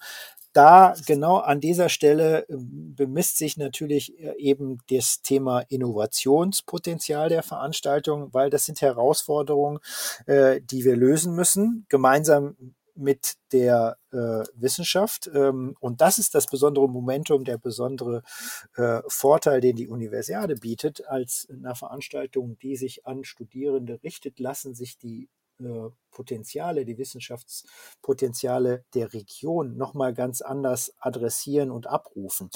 Da genau an dieser Stelle ähm, bemisst sich natürlich äh, eben das Thema Innovationspotenzial der Veranstaltung, weil das sind Herausforderungen, äh, die wir lösen müssen, gemeinsam mit der äh, Wissenschaft. Ähm, und das ist das besondere Momentum, der besondere äh, Vorteil, den die Universiade bietet. Als einer Veranstaltung, die sich an Studierende richtet, lassen sich die äh, Potenziale, die Wissenschaftspotenziale der Region nochmal ganz anders adressieren und abrufen.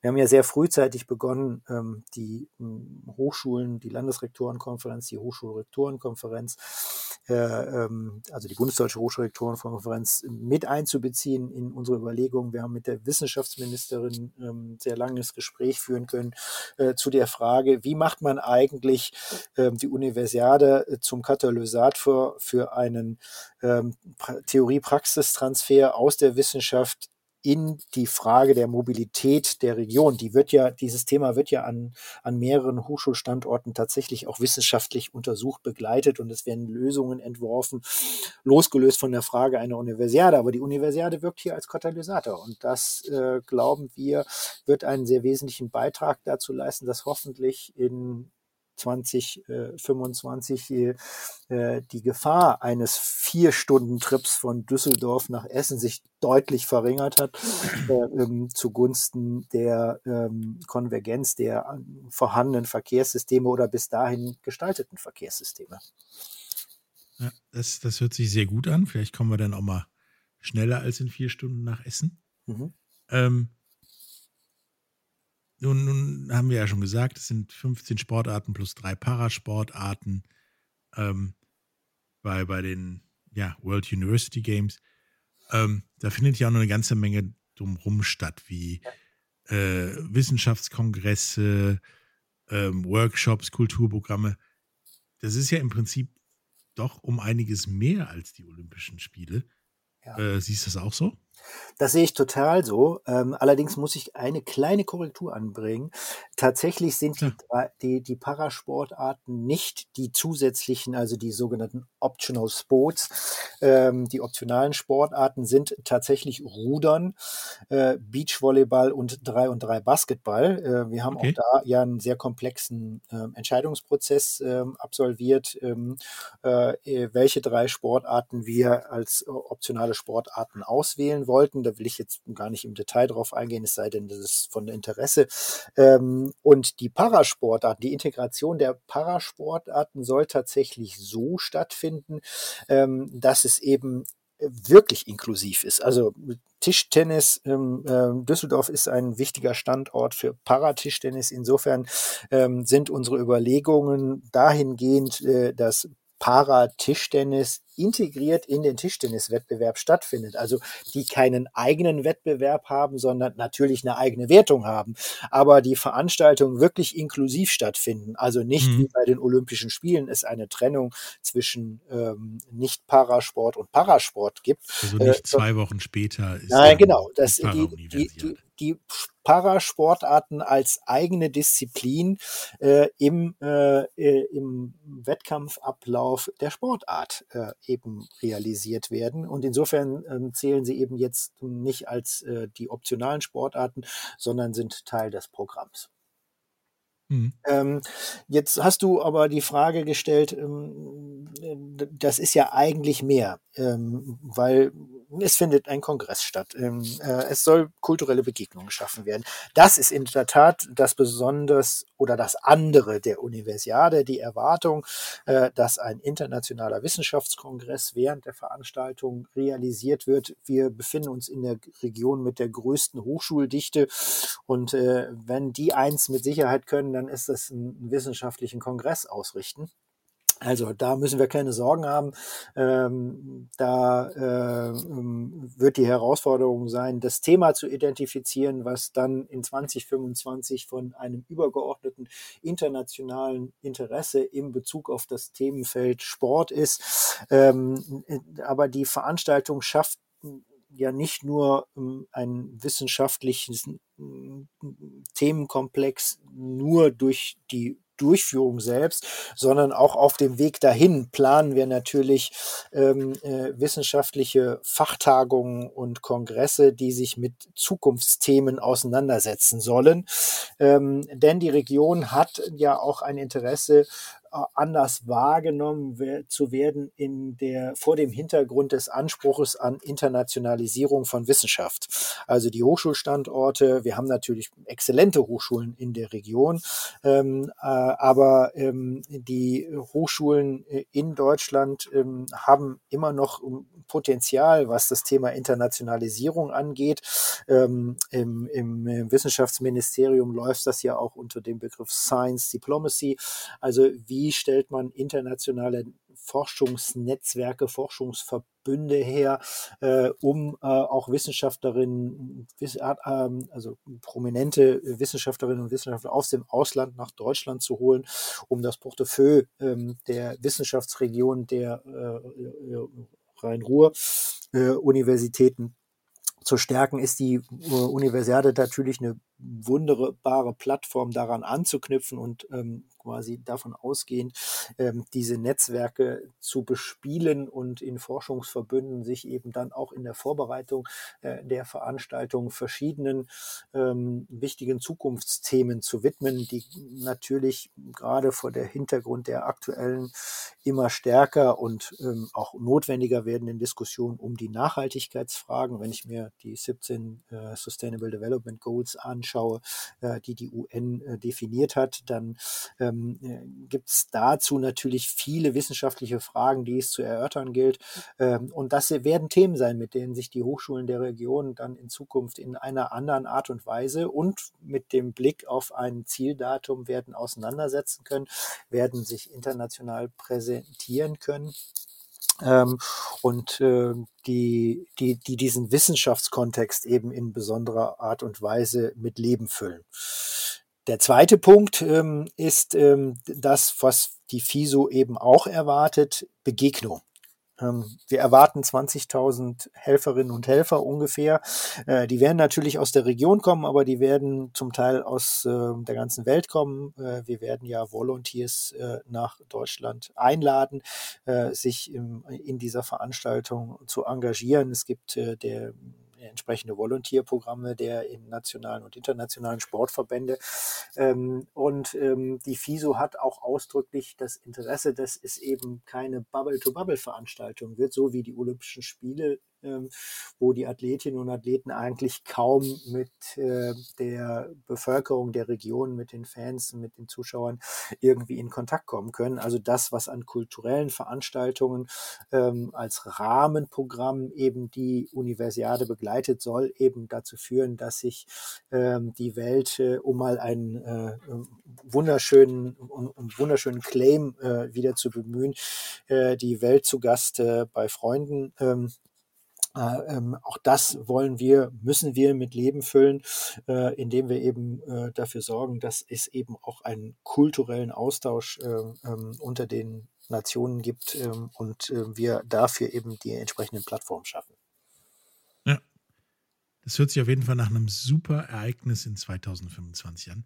Wir haben ja sehr frühzeitig begonnen, ähm, die hm, Hochschulen, die Landesrektorenkonferenz, die Hochschulrektorenkonferenz, äh, ähm, also die Bundesdeutsche Hochschulrektorenkonferenz mit einzubeziehen in unsere Überlegungen. Wir haben mit der Wissenschaftsministerin ähm, sehr langes Gespräch führen können äh, zu der Frage, wie macht man eigentlich die Universiade zum Katalysat für, für einen ähm, Theorie-Praxistransfer aus der Wissenschaft in die Frage der Mobilität der Region. Die wird ja, dieses Thema wird ja an, an mehreren Hochschulstandorten tatsächlich auch wissenschaftlich untersucht, begleitet und es werden Lösungen entworfen, losgelöst von der Frage einer Universiade. Aber die Universiade wirkt hier als Katalysator und das, äh, glauben wir, wird einen sehr wesentlichen Beitrag dazu leisten, dass hoffentlich in 2025 äh, äh, die Gefahr eines Vier-Stunden-Trips von Düsseldorf nach Essen sich deutlich verringert hat äh, ähm, zugunsten der ähm, Konvergenz der vorhandenen Verkehrssysteme oder bis dahin gestalteten Verkehrssysteme. Ja, das, das hört sich sehr gut an. Vielleicht kommen wir dann auch mal schneller als in vier Stunden nach Essen. Mhm. Ähm, nun, nun haben wir ja schon gesagt, es sind 15 Sportarten plus drei Parasportarten ähm, bei, bei den ja, World University Games. Ähm, da findet ja auch noch eine ganze Menge drumherum statt, wie äh, Wissenschaftskongresse, ähm, Workshops, Kulturprogramme. Das ist ja im Prinzip doch um einiges mehr als die Olympischen Spiele. Ja. Äh, siehst du das auch so? Das sehe ich total so. Ähm, allerdings muss ich eine kleine Korrektur anbringen. Tatsächlich sind die, die, die Parasportarten nicht die zusätzlichen, also die sogenannten Optional Sports. Ähm, die optionalen Sportarten sind tatsächlich Rudern, äh, Beachvolleyball und 3 und 3 Basketball. Äh, wir haben okay. auch da ja einen sehr komplexen äh, Entscheidungsprozess ähm, absolviert, ähm, äh, welche drei Sportarten wir als äh, optionale Sportarten auswählen wollen wollten. Da will ich jetzt gar nicht im Detail drauf eingehen, es sei denn, das ist von Interesse. Ähm, und die Parasportarten, die Integration der Parasportarten soll tatsächlich so stattfinden, ähm, dass es eben wirklich inklusiv ist. Also Tischtennis, ähm, äh, Düsseldorf ist ein wichtiger Standort für Paratischtennis. Insofern ähm, sind unsere Überlegungen dahingehend, äh, dass Para-Tischtennis integriert in den Tischtenniswettbewerb stattfindet. Also die keinen eigenen Wettbewerb haben, sondern natürlich eine eigene Wertung haben. Aber die Veranstaltungen wirklich inklusiv stattfinden. Also nicht mhm. wie bei den Olympischen Spielen es eine Trennung zwischen ähm, Nicht-Parasport und Parasport gibt. Also nicht äh, zwei Wochen später ist Nein, genau. Das, die, die, die, die Parasportarten als eigene Disziplin äh, im, äh, äh, im Wettkampfablauf der Sportart äh, eben realisiert werden. Und insofern ähm, zählen sie eben jetzt nicht als äh, die optionalen Sportarten, sondern sind Teil des Programms. Mhm. Ähm, jetzt hast du aber die Frage gestellt, ähm, das ist ja eigentlich mehr, ähm, weil es findet ein Kongress statt. Ähm, äh, es soll kulturelle Begegnungen geschaffen werden. Das ist in der Tat das Besonders oder das andere der Universiade, die Erwartung, äh, dass ein internationaler Wissenschaftskongress während der Veranstaltung realisiert wird. Wir befinden uns in der Region mit der größten Hochschuldichte und äh, wenn die eins mit Sicherheit können, dann ist es einen wissenschaftlichen Kongress ausrichten. Also da müssen wir keine Sorgen haben. Ähm, da äh, wird die Herausforderung sein, das Thema zu identifizieren, was dann in 2025 von einem übergeordneten internationalen Interesse in Bezug auf das Themenfeld Sport ist. Ähm, aber die Veranstaltung schafft ja nicht nur ähm, ein wissenschaftliches Themenkomplex nur durch die Durchführung selbst, sondern auch auf dem Weg dahin planen wir natürlich ähm, äh, wissenschaftliche Fachtagungen und Kongresse, die sich mit Zukunftsthemen auseinandersetzen sollen. Ähm, denn die Region hat ja auch ein Interesse anders wahrgenommen zu werden in der, vor dem Hintergrund des Anspruches an Internationalisierung von Wissenschaft. Also die Hochschulstandorte, wir haben natürlich exzellente Hochschulen in der Region, ähm, äh, aber ähm, die Hochschulen äh, in Deutschland ähm, haben immer noch Potenzial, was das Thema Internationalisierung angeht. Ähm, im, im Wissenschaftsministerium läuft das ja auch unter dem Begriff Science Diplomacy. Also wie wie stellt man internationale Forschungsnetzwerke, Forschungsverbünde her, äh, um äh, auch Wissenschaftlerinnen, wiss, äh, also prominente Wissenschaftlerinnen und Wissenschaftler aus dem Ausland nach Deutschland zu holen, um das Portefeuille ähm, der Wissenschaftsregion der äh, äh, Rhein-Ruhr-Universitäten zu stärken, ist die äh, Universiade natürlich eine wunderbare Plattform daran anzuknüpfen und ähm, quasi davon ausgehend, ähm, diese Netzwerke zu bespielen und in Forschungsverbünden sich eben dann auch in der Vorbereitung äh, der Veranstaltung verschiedenen ähm, wichtigen Zukunftsthemen zu widmen, die natürlich gerade vor der Hintergrund der aktuellen immer stärker und ähm, auch notwendiger werdenden Diskussion um die Nachhaltigkeitsfragen, wenn ich mir die 17 äh, Sustainable Development Goals anschaue, anschaue, äh, die die UN äh, definiert hat, dann ähm, äh, gibt es dazu natürlich viele wissenschaftliche Fragen, die es zu erörtern gilt. Ähm, und das werden Themen sein, mit denen sich die Hochschulen der Region dann in Zukunft in einer anderen Art und Weise und mit dem Blick auf ein Zieldatum werden auseinandersetzen können, werden sich international präsentieren können ähm, und äh, die, die, die diesen Wissenschaftskontext eben in besonderer Art und Weise mit Leben füllen. Der zweite Punkt ähm, ist ähm, das, was die FISO eben auch erwartet, Begegnung. Ähm, wir erwarten 20.000 Helferinnen und Helfer ungefähr. Äh, die werden natürlich aus der Region kommen, aber die werden zum Teil aus ähm, der ganzen Welt kommen. Äh, wir werden ja Volunteers äh, nach Deutschland einladen, sich in dieser Veranstaltung zu engagieren. Es gibt der entsprechende Volontierprogramme der in nationalen und internationalen Sportverbände. Ähm, und ähm, die FISO hat auch ausdrücklich das Interesse, dass es eben keine Bubble-to-Bubble-Veranstaltung wird, so wie die Olympischen Spiele wo die Athletinnen und Athleten eigentlich kaum mit äh, der Bevölkerung der Region, mit den Fans, mit den Zuschauern irgendwie in Kontakt kommen können. Also das, was an kulturellen Veranstaltungen ähm, als Rahmenprogramm eben die Universiade begleitet, soll eben dazu führen, dass sich ähm, die Welt, äh, um mal einen äh, wunderschönen, um, wunderschönen Claim äh, wieder zu bemühen, die Welt zu Gast bei Freunden ähm, äh, ähm, auch das wollen wir, müssen wir mit Leben füllen, äh, indem wir eben äh, dafür sorgen, dass es eben auch einen kulturellen Austausch äh, ähm, unter den Nationen gibt ähm, und äh, wir dafür eben die entsprechenden Plattformen schaffen. Ja, das hört sich auf jeden Fall nach einem super Ereignis in 2025 an.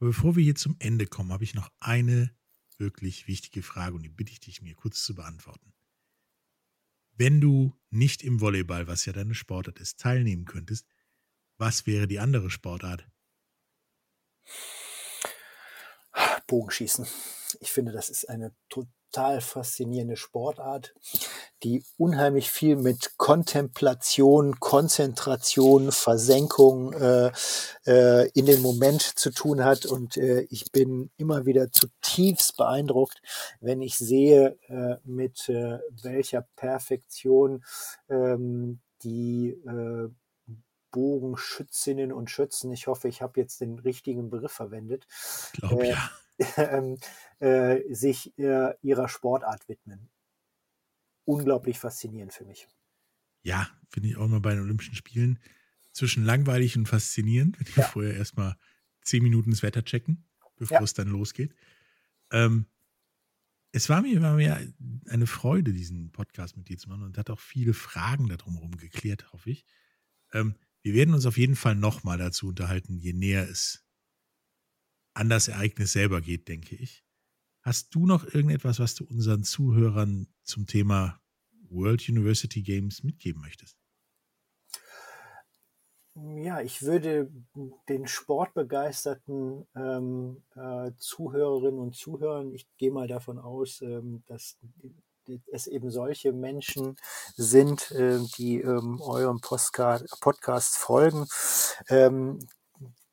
Aber bevor wir hier zum Ende kommen, habe ich noch eine wirklich wichtige Frage und die bitte ich dich mir kurz zu beantworten wenn du nicht im Volleyball, was ja deine Sportart ist, teilnehmen könntest, was wäre die andere Sportart? Bogenschießen. Ich finde, das ist eine total faszinierende Sportart, die unheimlich viel mit Kontemplation, Konzentration, Versenkung äh, äh, in den Moment zu tun hat. Und äh, ich bin immer wieder zutiefst beeindruckt, wenn ich sehe, äh, mit äh, welcher Perfektion ähm, die äh, Bogenschützinnen und Schützen, ich hoffe, ich habe jetzt den richtigen Begriff verwendet, äh, ja. Ähm, äh, sich äh, ihrer Sportart widmen. Unglaublich faszinierend für mich. Ja, finde ich auch mal bei den Olympischen Spielen zwischen langweilig und faszinierend, wenn wir Ja. vorher erstmal zehn Minuten das Wetter checken, bevor Ja. es dann losgeht. Ähm, es war mir, war mir eine Freude, diesen Podcast mit dir zu machen und hat auch viele Fragen darum herum geklärt, hoffe ich. Ähm, wir werden uns auf jeden Fall nochmal dazu unterhalten, je näher es an das Ereignis selber geht, denke ich. Hast du noch irgendetwas, was du unseren Zuhörern zum Thema World University Games mitgeben möchtest? Ja, ich würde den sportbegeisterten ähm, äh, Zuhörerinnen und Zuhörern, ich gehe mal davon aus, ähm, dass es eben solche Menschen sind, äh, die ähm, eurem Postcard, Podcast folgen, ähm,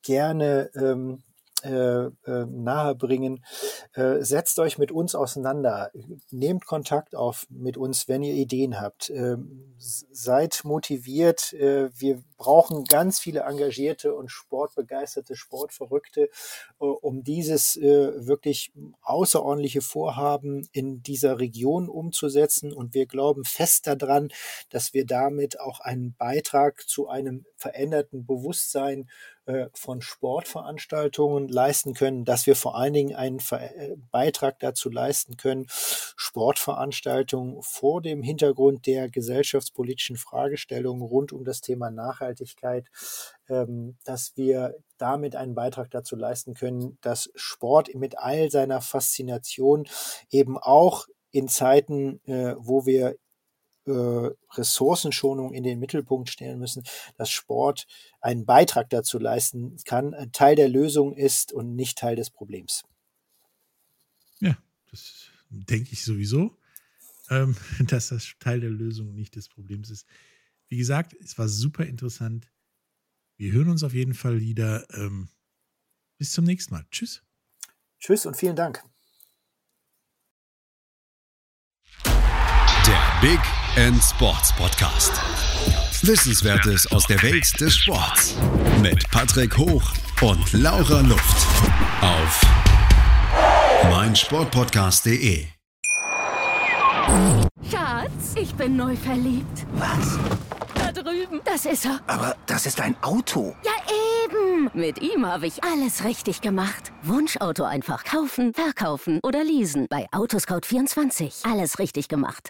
gerne ähm, äh, äh, nahebringen. Äh, setzt euch mit uns auseinander. Nehmt Kontakt auf mit uns, wenn ihr Ideen habt. Ähm, seid motiviert. Äh, wir brauchen ganz viele engagierte und sportbegeisterte Sportverrückte, äh, um dieses äh, wirklich außerordentliche Vorhaben in dieser Region umzusetzen. Und wir glauben fest daran, dass wir damit auch einen Beitrag zu einem veränderten Bewusstsein von Sportveranstaltungen leisten können, dass wir vor allen Dingen einen äh, Beitrag dazu leisten können, Sportveranstaltungen vor dem Hintergrund der gesellschaftspolitischen Fragestellungen rund um das Thema Nachhaltigkeit, ähm, dass wir damit einen Beitrag dazu leisten können, dass Sport mit all seiner Faszination eben auch in Zeiten, äh, wo wir äh, Ressourcenschonung in den Mittelpunkt stellen müssen, dass Sport einen Beitrag dazu leisten kann, ein Teil der Lösung ist und nicht Teil des Problems. Ja, das denke ich sowieso, ähm, dass das Teil der Lösung nicht des Problems ist. Wie gesagt, es war super interessant. Wir hören uns auf jeden Fall wieder. Ähm, bis zum nächsten Mal. Tschüss. Tschüss und vielen Dank. Der Big End Sports Podcast. Wissenswertes aus der Welt des Sports. Mit Patrick Hoch und Laura Luft. Auf meinsportpodcast.de. Schatz, ich bin neu verliebt. Was? Da drüben. Das ist er. Aber das ist ein Auto. Ja, eben. Mit ihm habe ich alles richtig gemacht. Wunschauto einfach kaufen, verkaufen oder leasen. Bei Autoscout24. Alles richtig gemacht.